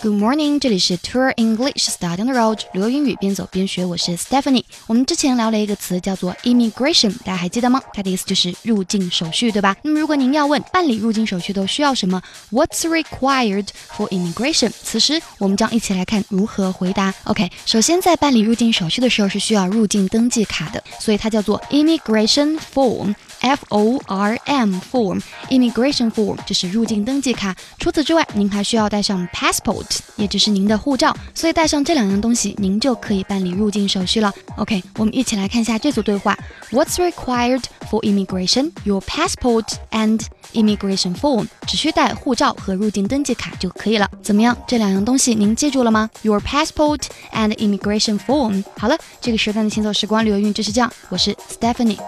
Good morning，这里是 Tour English Study on the Road，旅游英语边走边学，我是 Stephanie。我们之前聊了一个词叫做 immigration，大家还记得吗？它的意思就是入境手续，对吧？那么如果您要问办理入境手续都需要什么，What's required for immigration？此时我们将一起来看如何回答。OK，首先在办理入境手续的时候是需要入境登记卡的，所以它叫做 immigration form。F O R M form immigration form 就是入境登记卡。除此之外，您还需要带上 passport，也就是您的护照。所以带上这两样东西，您就可以办理入境手续了。OK，我们一起来看一下这组对话。What's required for immigration? Your passport and immigration form。只需带护照和入境登记卡就可以了。怎么样？这两样东西您记住了吗？Your passport and immigration form。好了，这个时段的行走时光旅游运就是这样。我是 Stephanie。